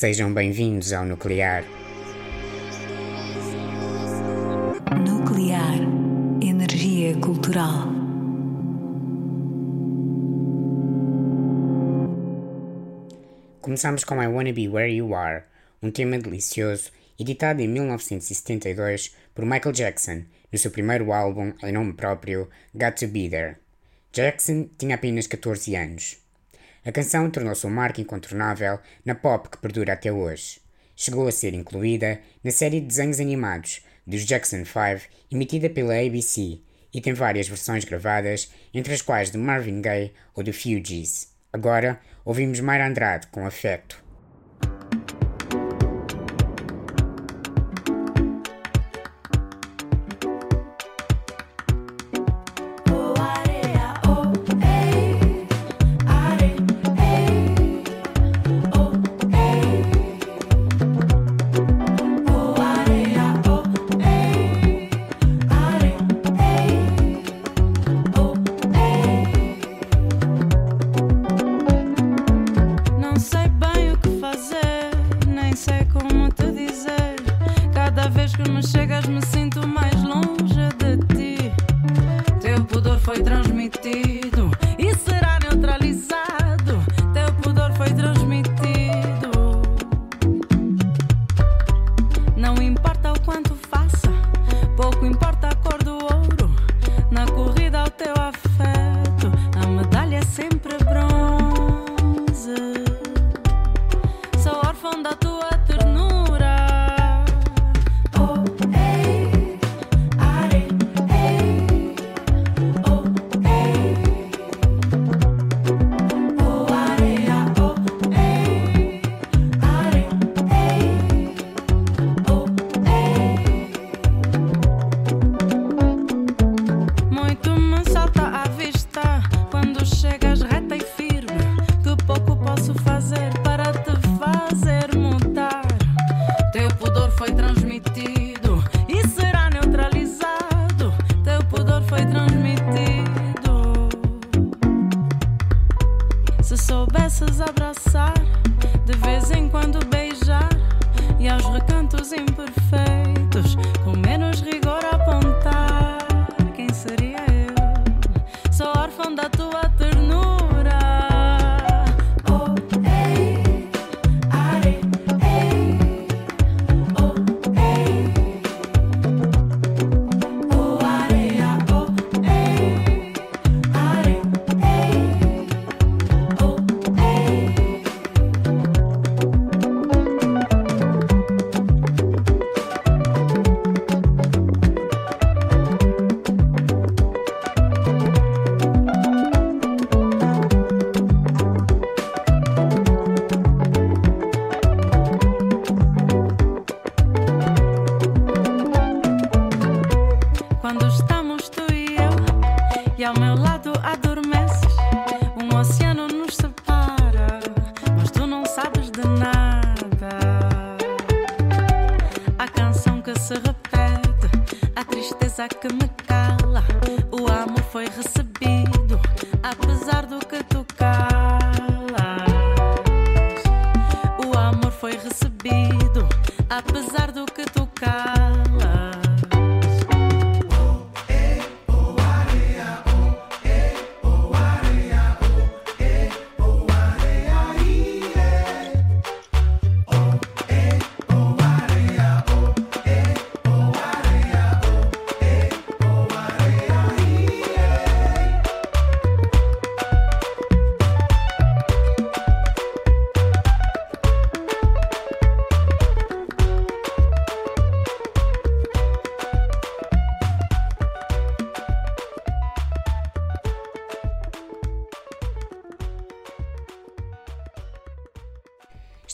Sejam bem-vindos ao Nuclear. Nuclear Energia Cultural. Começamos com I Wanna Be Where You Are, um tema delicioso, editado em 1972 por Michael Jackson, no seu primeiro álbum em nome próprio, Got to Be There. Jackson tinha apenas 14 anos. A canção tornou-se um marco incontornável na pop que perdura até hoje. Chegou a ser incluída na série de desenhos animados dos Jackson 5, emitida pela ABC, e tem várias versões gravadas, entre as quais de Marvin Gaye ou de Fugees. Agora, ouvimos Mayra Andrade com afeto.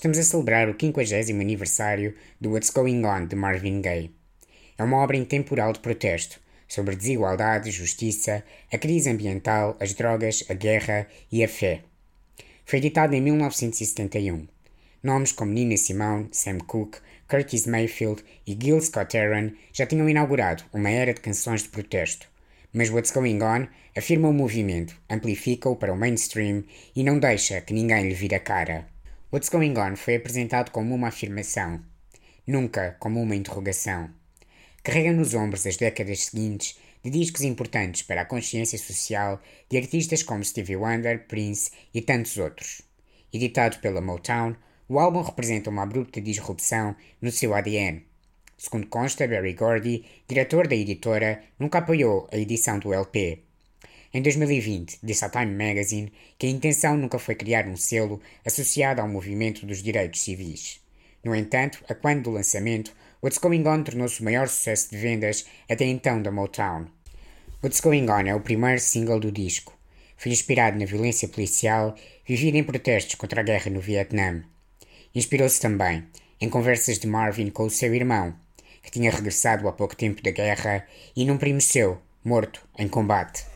Estamos a celebrar o 50 aniversário do What's Going On de Marvin Gaye. É uma obra intemporal de protesto sobre desigualdade, justiça, a crise ambiental, as drogas, a guerra e a fé. Foi editado em 1971. Nomes como Nina Simone, Sam Cooke, Curtis Mayfield e Gil Scott-Heron já tinham inaugurado uma era de canções de protesto. Mas What's Going On afirma o movimento, amplifica-o para o mainstream e não deixa que ninguém lhe vire a cara. What's Going On foi apresentado como uma afirmação, nunca como uma interrogação. Carrega nos ombros as décadas seguintes de discos importantes para a consciência social de artistas como Stevie Wonder, Prince e tantos outros. Editado pela Motown, o álbum representa uma abrupta disrupção no seu ADN. Segundo consta, Barry Gordy, diretor da editora, nunca apoiou a edição do LP. Em 2020, disse à Time Magazine que a intenção nunca foi criar um selo associado ao movimento dos direitos civis. No entanto, a quando do lançamento, What's Going On tornou-se o maior sucesso de vendas até então da Motown. What's Going On é o primeiro single do disco. Foi inspirado na violência policial vivida em protestos contra a guerra no Vietnã. Inspirou-se também em conversas de Marvin com o seu irmão, que tinha regressado há pouco tempo da guerra, e num primo seu, morto em combate.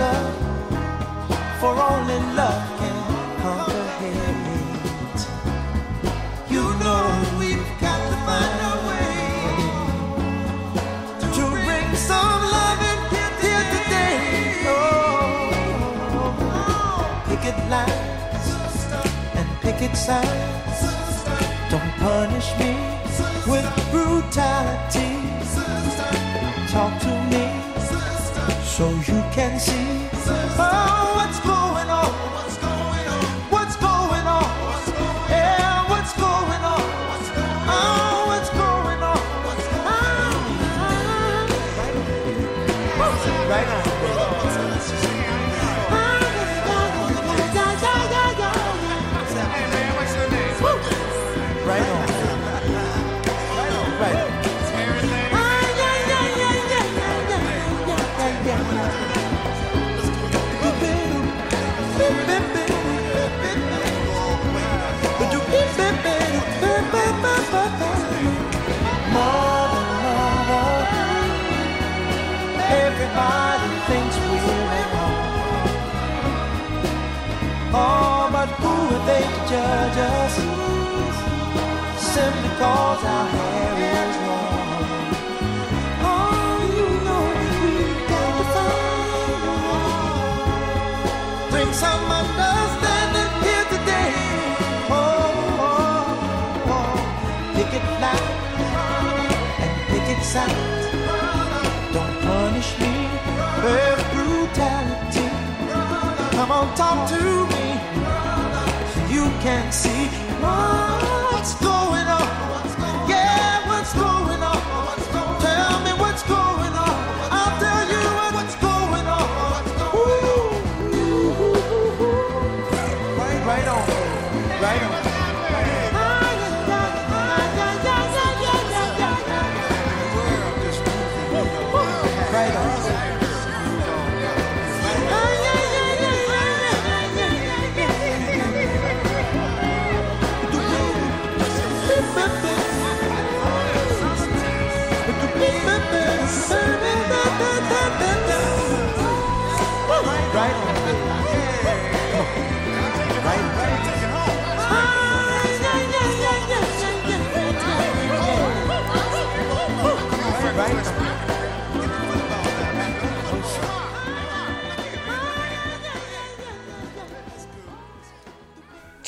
answer, for only love can conquer hate. You know we've got to find a way to bring some love loving here today. Oh, picket lines and picket signs. Don't punish me with brutality. Talk to me so you 心。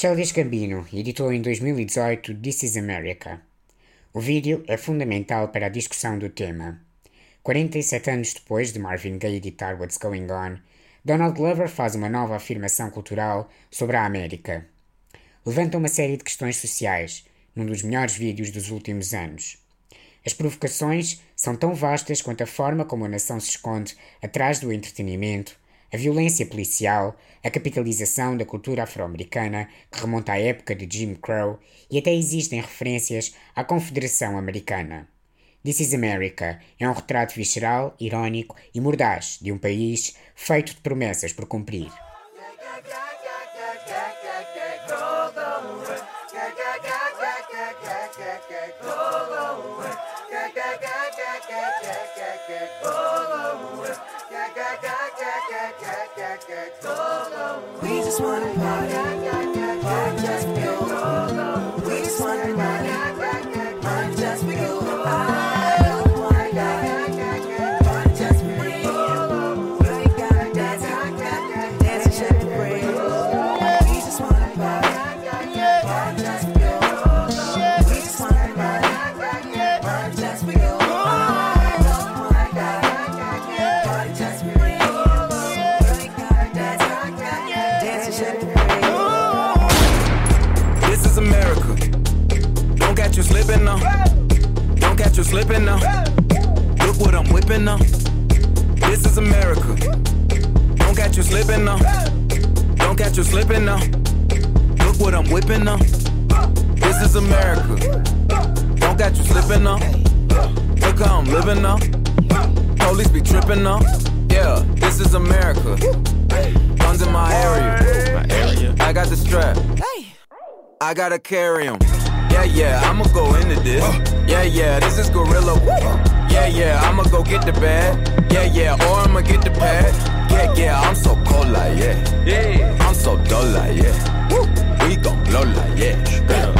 Childish Gambino editou em 2018 This is America. O vídeo é fundamental para a discussão do tema. 47 anos depois de Marvin Gaye editar What's Going On, Donald Glover faz uma nova afirmação cultural sobre a América. Levanta uma série de questões sociais, num dos melhores vídeos dos últimos anos. As provocações são tão vastas quanto a forma como a nação se esconde atrás do entretenimento, a violência policial, a capitalização da cultura afro-americana, que remonta à época de Jim Crow, e até existem referências à Confederação Americana. This is America é um retrato visceral, irónico e mordaz de um país feito de promessas por cumprir. This is America. Don't catch you slipping now. Don't catch you slipping now. Look what I'm whipping now. This is America. Don't catch you slipping now. Don't catch you slipping now. Look what I'm whipping now. This is America. Don't catch you slipping now. Look how I'm living now. Police be tripping now. Yeah, this is America. Guns in my area. My area. I got the strap. Hey. I gotta carry carry 'em. Yeah, yeah, I'ma go into this. Yeah, yeah, this is Gorilla. Yeah, yeah, I'ma go get the bag. Yeah, yeah, or I'ma get the pad. Yeah, yeah, I'm so cold like yeah. Yeah, I'm so dull like yeah. We gon' blow like yeah.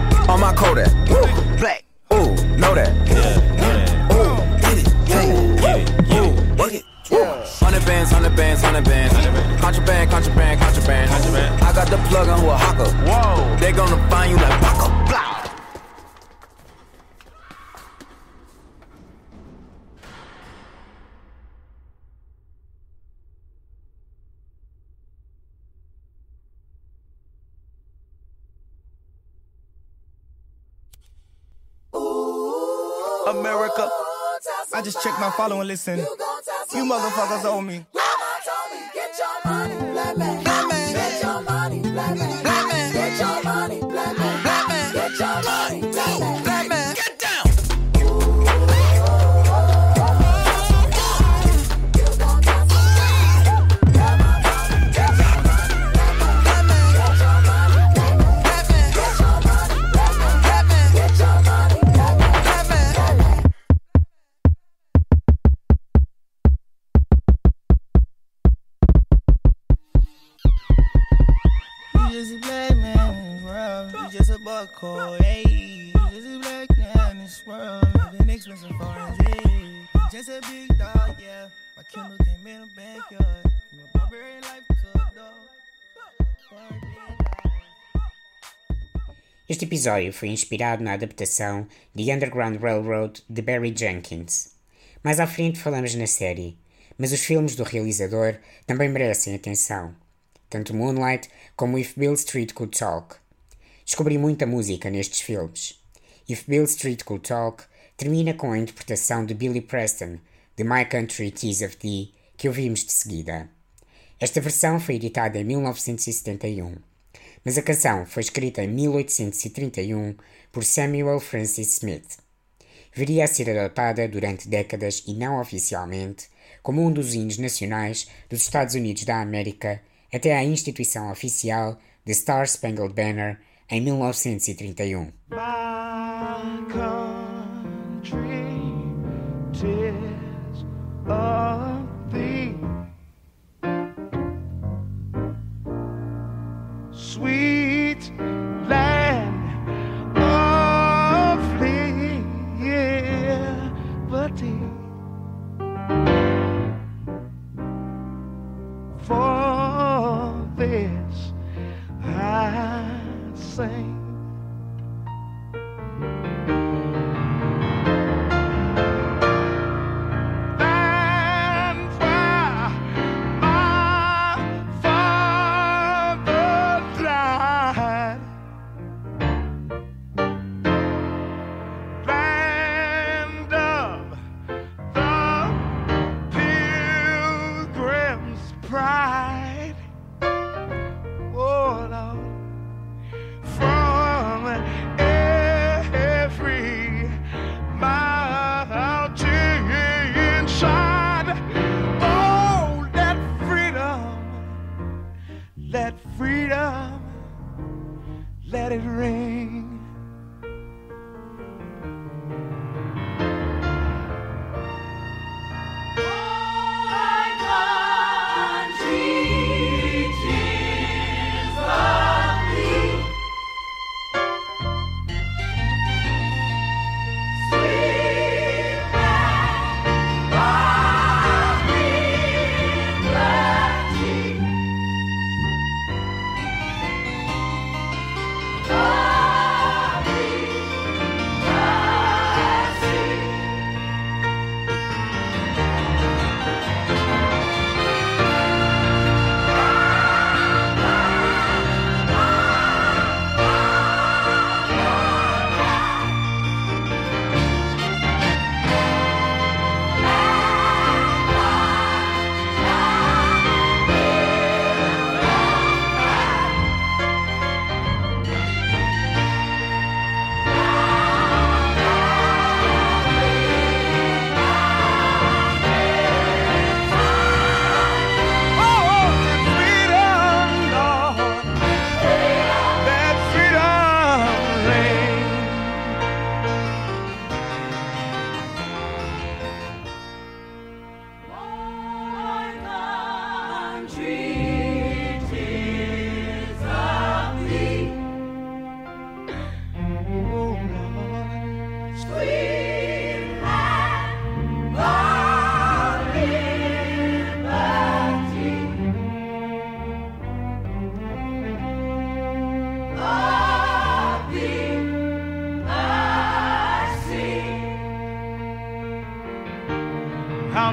On my Kodak. Woo. Black. Ooh, know that. Yeah. Ooh, get it. Yeah. Get it. Ooh, work it. Hundred bands, hundred bands, hundred bands. Contraband, contraband, contraband. Contraband. I got the plug on who a hawker. Whoa. They gonna find you like Paco. Blah. now follow and listen. You, motherfuckers owe me. Get your money, let me. Get your money, let me. Episódio foi inspirado na adaptação de Underground Railroad de Barry Jenkins. Mais à frente falamos na série, mas os filmes do realizador também merecem atenção. Tanto Moonlight como If Bill Street Could Talk. Descobri muita música nestes filmes. If Bill Street Could Talk termina com a interpretação de Billy Preston de My Country Tis of Thee, que ouvimos de seguida. Esta versão foi editada em 1971, mas a canção foi escrita em 1831 por Samuel Francis Smith. Viria a ser adotada durante décadas e não oficialmente como um dos hinos nacionais dos Estados Unidos da América até à instituição oficial The Star Spangled Banner em 1931. My country, Sweet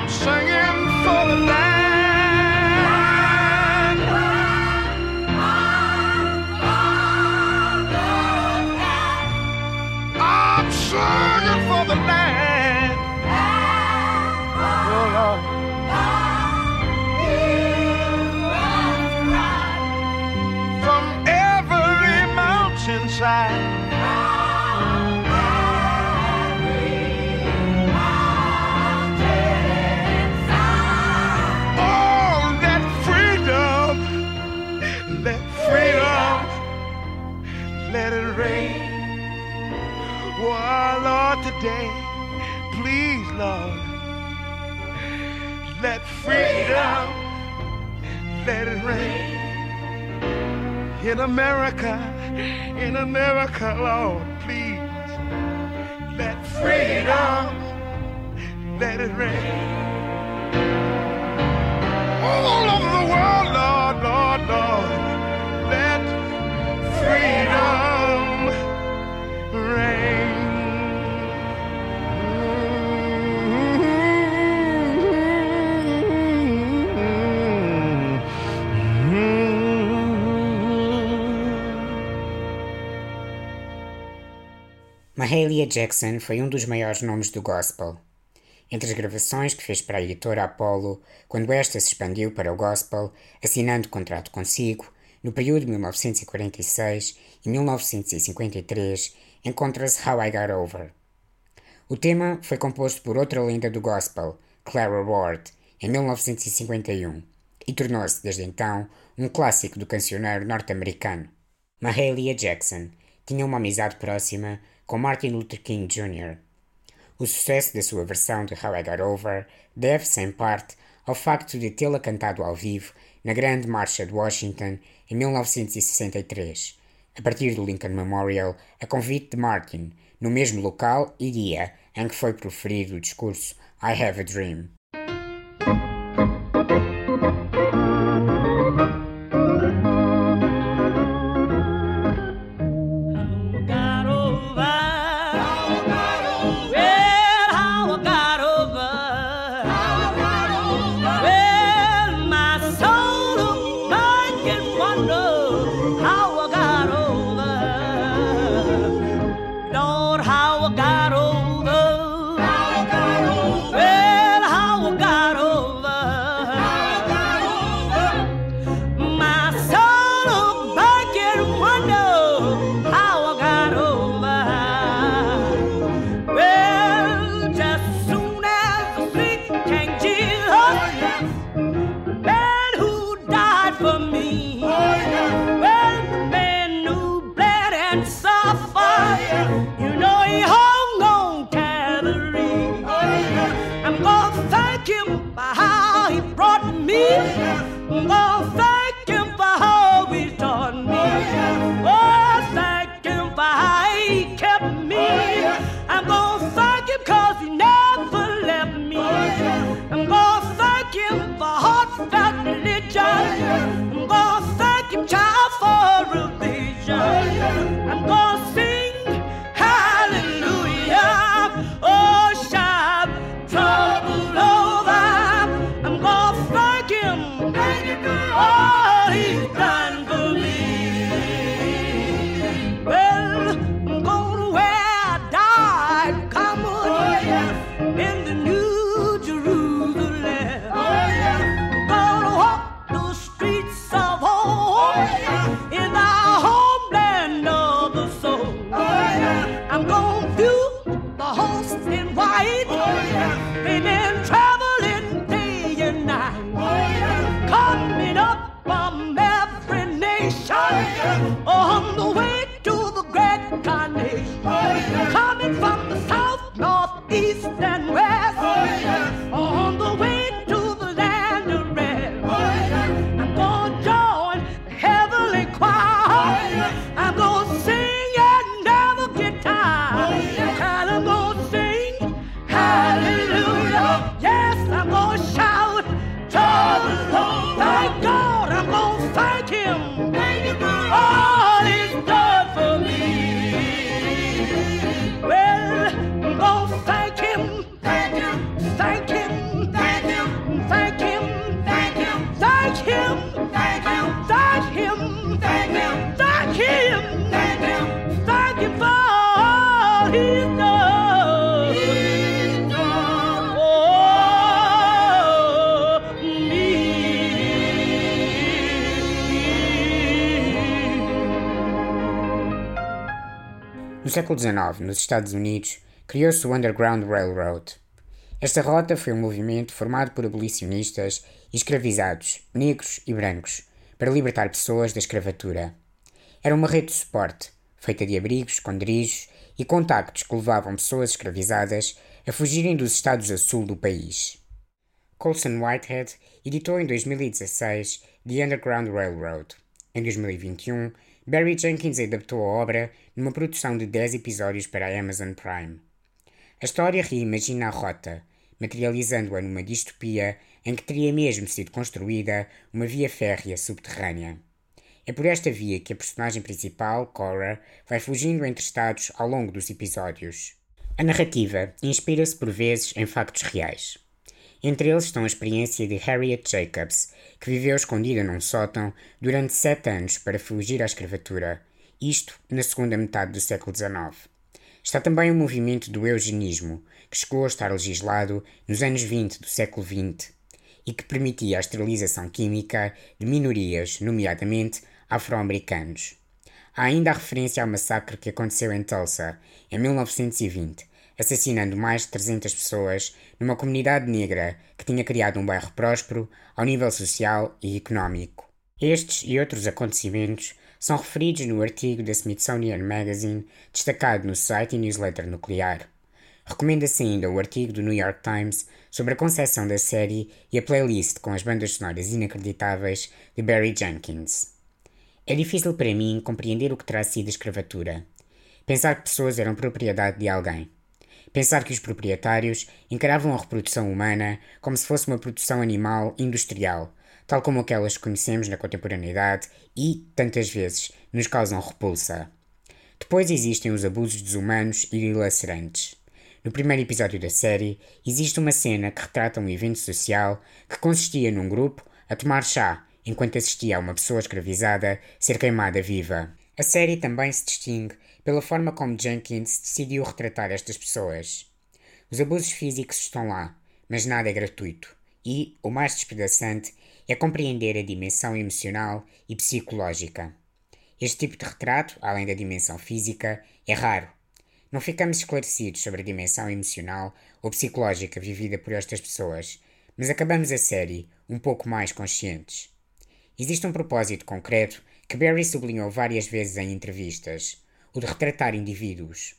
singing for the land. In America, in America, Lord, please, let freedom, let it rain. All over the world, Lord, Lord, Lord, let freedom Mahalia Jackson foi um dos maiores nomes do gospel. Entre as gravações que fez para a editora Apollo, quando esta se expandiu para o gospel, assinando contrato consigo, no período de 1946 e 1953, encontra-se How I Got Over. O tema foi composto por outra lenda do gospel, Clara Ward, em 1951, e tornou-se, desde então, um clássico do cancioneiro norte-americano. Mahalia Jackson tinha uma amizade próxima com Martin Luther King Jr. O sucesso da sua versão de How I Got Over deve-se, em parte, ao facto de tê-la cantado ao vivo na Grande Marcha de Washington em 1963, a partir do Lincoln Memorial, a convite de Martin, no mesmo local e dia em que foi proferido o discurso I Have a Dream. Século XIX, nos Estados Unidos, criou-se o Underground Railroad. Esta rota foi um movimento formado por abolicionistas e escravizados, negros e brancos, para libertar pessoas da escravatura. Era uma rede de suporte, feita de abrigos, esconderijos e contactos que levavam pessoas escravizadas a fugirem dos estados a sul do país. Colson Whitehead editou em 2016 The Underground Railroad. Em 2021, Barry Jenkins adaptou a obra numa produção de 10 episódios para a Amazon Prime. A história reimagina a rota, materializando-a numa distopia em que teria mesmo sido construída uma via férrea subterrânea. É por esta via que a personagem principal, Cora, vai fugindo entre estados ao longo dos episódios. A narrativa inspira-se por vezes em factos reais. Entre eles estão a experiência de Harriet Jacobs, que viveu escondida num sótão durante sete anos para fugir à escravatura, isto na segunda metade do século XIX. Está também o movimento do eugenismo, que chegou a estar legislado nos anos 20 do século XX e que permitia a esterilização química de minorias, nomeadamente afro-americanos. Há ainda a referência ao massacre que aconteceu em Tulsa, em 1920, assassinando mais de 300 pessoas numa comunidade negra que tinha criado um bairro próspero ao nível social e económico. Estes e outros acontecimentos são referidos no artigo da Smithsonian Magazine destacado no site e newsletter nuclear. Recomenda-se ainda o artigo do New York Times sobre a concepção da série e a playlist com as bandas sonoras inacreditáveis de Barry Jenkins. É difícil para mim compreender o que terá sido a escravatura. Pensar que pessoas eram propriedade de alguém. Pensar que os proprietários encaravam a reprodução humana como se fosse uma produção animal industrial, tal como aquelas que conhecemos na contemporaneidade e, tantas vezes, nos causam repulsa. Depois existem os abusos desumanos e dilacerantes. No primeiro episódio da série, existe uma cena que retrata um evento social que consistia num grupo a tomar chá enquanto assistia a uma pessoa escravizada ser queimada viva. A série também se distingue pela forma como Jenkins decidiu retratar estas pessoas. Os abusos físicos estão lá, mas nada é gratuito. E, o mais despedaçante, é compreender a dimensão emocional e psicológica. Este tipo de retrato, além da dimensão física, é raro não ficamos esclarecidos sobre a dimensão emocional ou psicológica vivida por estas pessoas, mas acabamos a série um pouco mais conscientes. Existe um propósito concreto que Barry sublinhou várias vezes em entrevistas: o de retratar indivíduos.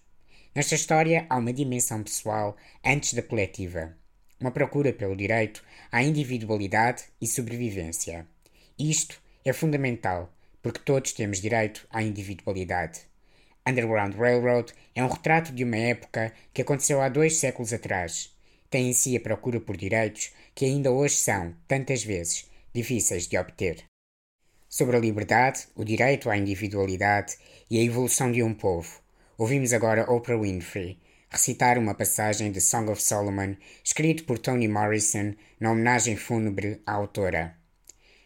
Nesta história há uma dimensão pessoal antes da coletiva, uma procura pelo direito à individualidade e sobrevivência. Isto é fundamental, porque todos temos direito à individualidade. Underground Railroad é um retrato de uma época que aconteceu há dois séculos atrás. Tem em si a procura por direitos que ainda hoje são, tantas vezes, difíceis de obter. Sobre a liberdade, o direito à individualidade e a evolução de um povo, ouvimos agora Oprah Winfrey recitar uma passagem de Song of Solomon escrito por Toni Morrison na homenagem fúnebre à autora.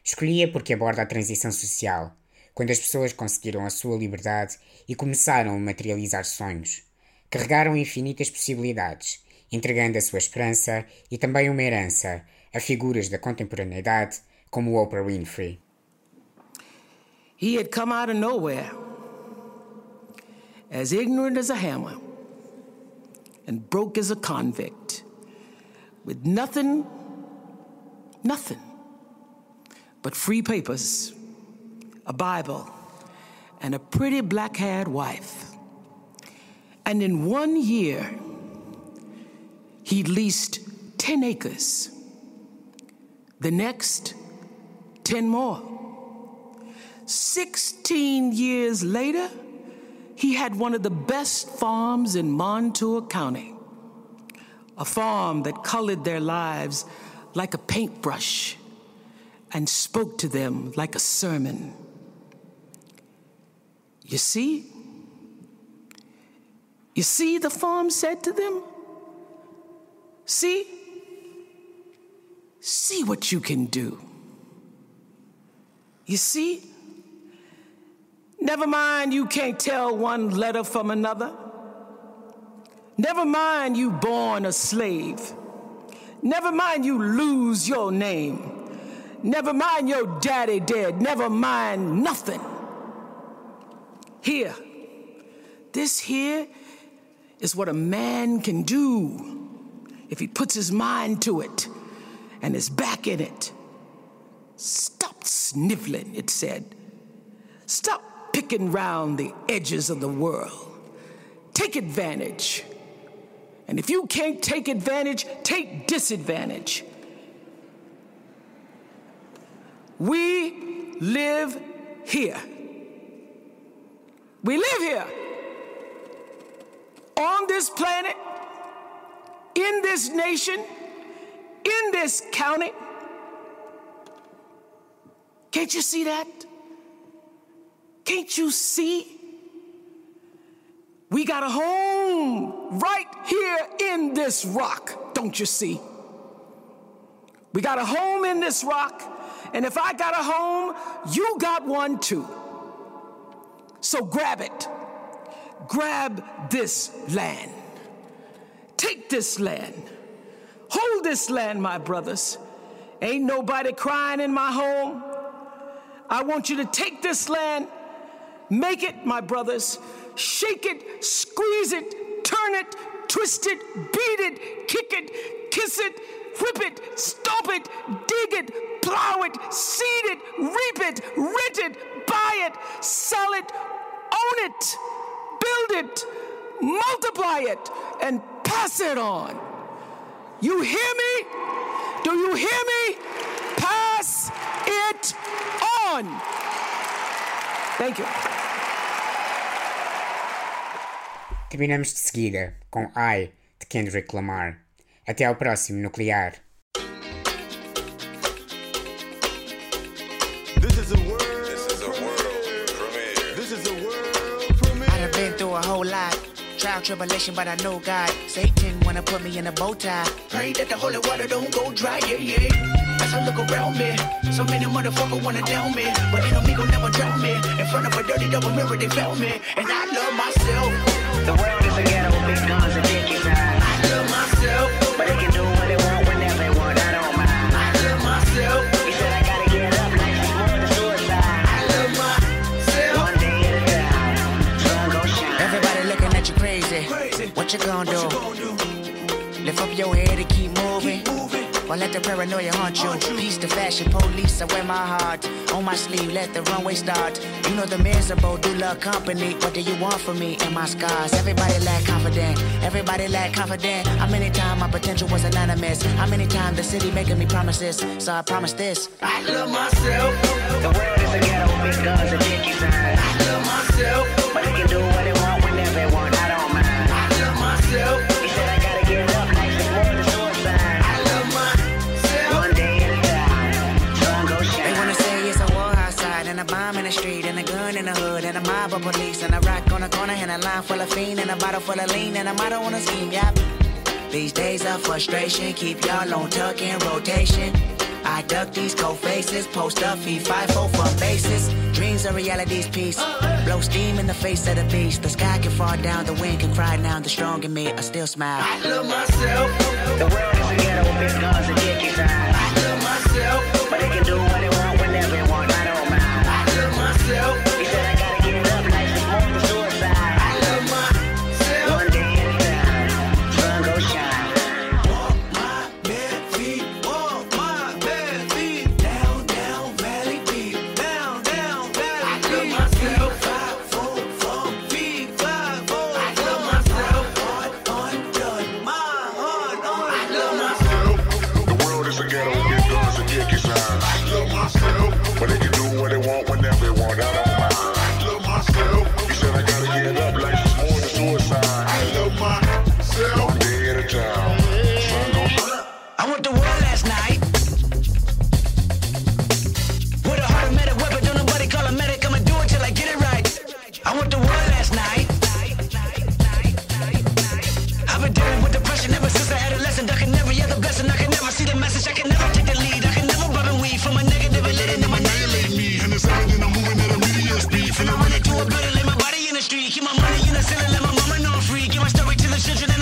Escolhia porque aborda a transição social, quando as pessoas conseguiram a sua liberdade e começaram a materializar sonhos. Carregaram infinitas possibilidades, entregando a sua esperança e também uma herança a figuras da contemporaneidade como Oprah Winfrey. He had come out of nowhere, as ignorant as a hammer, and broke as a convict, with nothing, nothing but free papers, a Bible, and a pretty black haired wife. And in one year, he leased 10 acres. The next, 10 more. 16 years later, he had one of the best farms in Montour County. A farm that colored their lives like a paintbrush and spoke to them like a sermon. You see? You see, the farm said to them? See? See what you can do. You see? Never mind, you can't tell one letter from another. Never mind, you born a slave. Never mind, you lose your name. Never mind, your daddy dead. Never mind, nothing. Here, this here is what a man can do if he puts his mind to it and his back in it. Stop sniveling, it said. Stop picking round the edges of the world. Take advantage. And if you can't take advantage, take disadvantage. We live here. We live here on this planet, in this nation, in this county. Can't you see that? Can't you see? We got a home right here in this rock, don't you see? We got a home in this rock, and if I got a home, you got one too. So grab it. Grab this land. Take this land. Hold this land, my brothers. Ain't nobody crying in my home. I want you to take this land, make it, my brothers, shake it, squeeze it, turn it, twist it, beat it, kick it, kiss it, whip it, stomp it, dig it, plow it, seed it, reap it, rent it, buy it, sell it, own it, build it, multiply it, and pass it on. You hear me? Do you hear me? Pass it on. Thank you. Terminamos de seguida com I, de Kendrick Lamar. Até ao próximo Nuclear. Trial, tribulation, but I know God. Satan wanna put me in a bow tie. Pray that the holy water don't go dry, yeah, yeah. As I look around me, so many motherfuckers wanna down me. But enemy gon' never drown me. In front of a dirty double mirror, they found me. And I love myself. The world is a ghetto, big guns let the paranoia haunt you. Peace to fashion police, I wear my heart on my sleeve. Let the runway start. You know the miserable do love company. What do you want from me and my scars? Everybody lack confident. Everybody lack confident. How many times my potential was anonymous? How many times the city making me promises? So I promise this. I love myself. The world is a ghetto, big guns and dick inside. I love myself. But they can do what they want outside, and a bomb in the street, and a gun in the hood, and a mob of police, and a rock on the corner, and a line full of fiend, and a bottle full of lean, and a motto on a scheme, yep. These days of frustration keep y'all on tuck in rotation. I duck these cold faces, post up, feed five four from bases. Dreams are reality's piece. Blow steam in the face of the beast. The sky can fall down, the wind can cry now. The strong in me, I still smile. I love myself. Money in the ceiling, let my mama know free. Give my story to the children